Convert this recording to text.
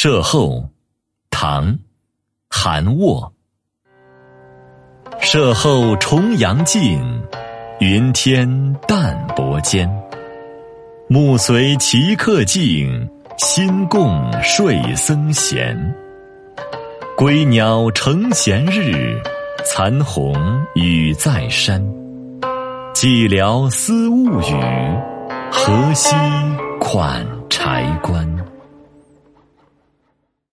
射后，唐韩沃。射后重阳尽，云天淡薄间，暮随其客尽，心共睡僧闲。归鸟成闲日，残红雨在山。寂寥思物语，何夕款柴关。